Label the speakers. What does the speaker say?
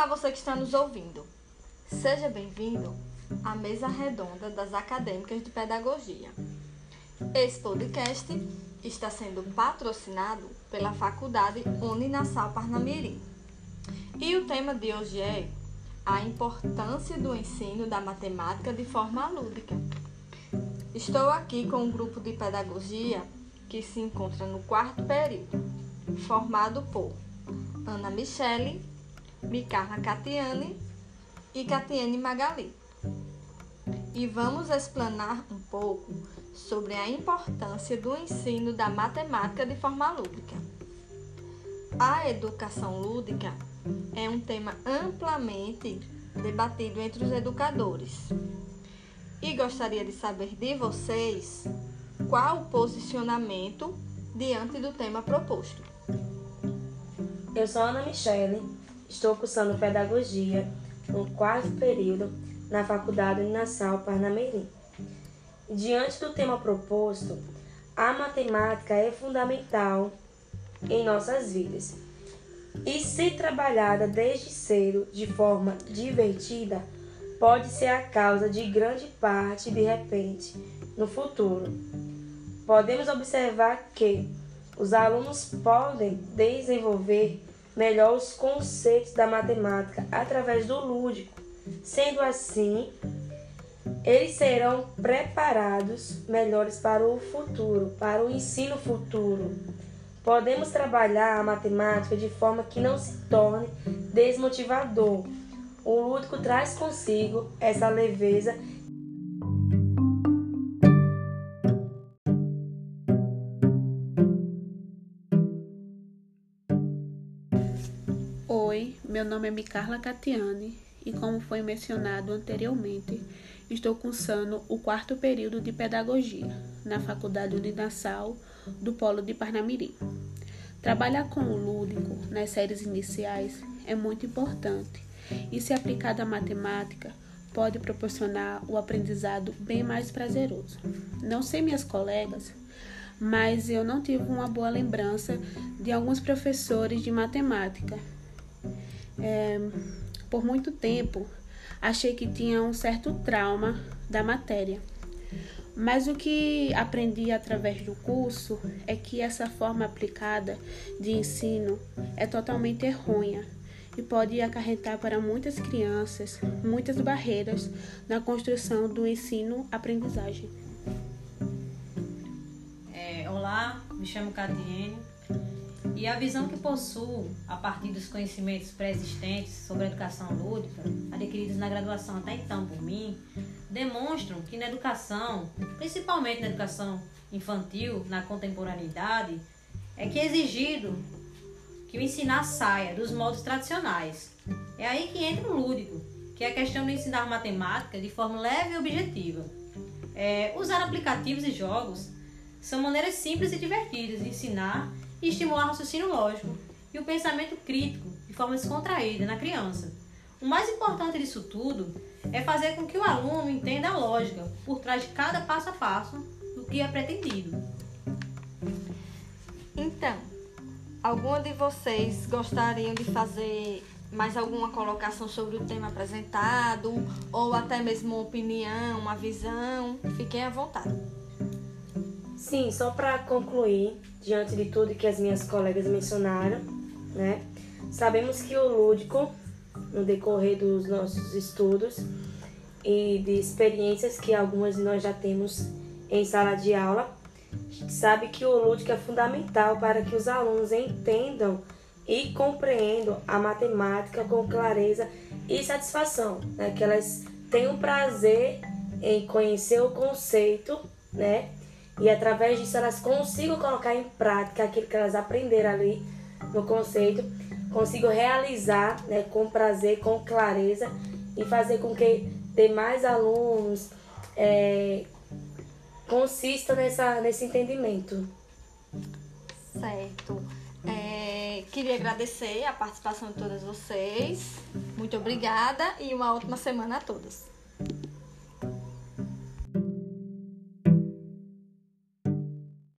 Speaker 1: Olá, você que está nos ouvindo. Seja bem-vindo à mesa redonda das acadêmicas de pedagogia. Esse podcast está sendo patrocinado pela Faculdade Uninassal Parnamirim. E o tema de hoje é a importância do ensino da matemática de forma lúdica. Estou aqui com um grupo de pedagogia que se encontra no quarto período, formado por Ana Michele, Micarla Catiane e Catiane Magali. E vamos explanar um pouco sobre a importância do ensino da matemática de forma lúdica. A educação lúdica é um tema amplamente debatido entre os educadores. E gostaria de saber de vocês qual o posicionamento diante do tema proposto.
Speaker 2: Eu sou Ana Michele, estou cursando Pedagogia no quarto período na Faculdade Uninasal Parnamirim. Diante do tema proposto, a matemática é fundamental em nossas vidas. E se trabalhada desde cedo de forma divertida, pode ser a causa de grande parte de repente no futuro. Podemos observar que os alunos podem desenvolver melhor os conceitos da matemática através do lúdico. Sendo assim, eles serão preparados melhores para o futuro, para o ensino futuro. Podemos trabalhar a matemática de forma que não se torne desmotivador. O lúdico traz consigo essa leveza
Speaker 3: Oi, meu nome é Micarla Catiane e, como foi mencionado anteriormente, estou cursando o quarto período de Pedagogia na Faculdade Uninassal do Polo de Parnamirim. Trabalhar com o lúdico nas séries iniciais é muito importante e, se aplicado à matemática, pode proporcionar o aprendizado bem mais prazeroso. Não sei minhas colegas, mas eu não tive uma boa lembrança de alguns professores de matemática é, por muito tempo, achei que tinha um certo trauma da matéria. Mas o que aprendi através do curso é que essa forma aplicada de ensino é totalmente errônea e pode acarretar para muitas crianças muitas barreiras na construção do ensino-aprendizagem.
Speaker 4: É, olá, me chamo Catiene, e a visão que possuo a partir dos conhecimentos pré-existentes sobre a educação lúdica, adquiridos na graduação até então por mim, demonstram que na educação, principalmente na educação infantil, na contemporaneidade, é que é exigido que o ensinar saia dos modos tradicionais. É aí que entra o lúdico, que é a questão de ensinar matemática de forma leve e objetiva. É, usar aplicativos e jogos são maneiras simples e divertidas de ensinar e estimular o raciocínio lógico e o pensamento crítico de forma descontraída na criança. O mais importante disso tudo é fazer com que o aluno entenda a lógica por trás de cada passo a passo do que é pretendido.
Speaker 1: Então, alguma de vocês gostariam de fazer mais alguma colocação sobre o tema apresentado ou até mesmo uma opinião, uma visão? Fiquem à vontade.
Speaker 2: Sim, só para concluir, diante de tudo que as minhas colegas mencionaram, né? Sabemos que o lúdico, no decorrer dos nossos estudos e de experiências que algumas de nós já temos em sala de aula, a gente sabe que o lúdico é fundamental para que os alunos entendam e compreendam a matemática com clareza e satisfação, né? que elas tenham prazer em conhecer o conceito, né? E através disso elas consigam colocar em prática aquilo que elas aprenderam ali no conceito, consigam realizar né, com prazer, com clareza e fazer com que demais alunos é, consistam nessa, nesse entendimento.
Speaker 1: Certo. É, queria agradecer a participação de todas vocês. Muito obrigada e uma ótima semana a todos.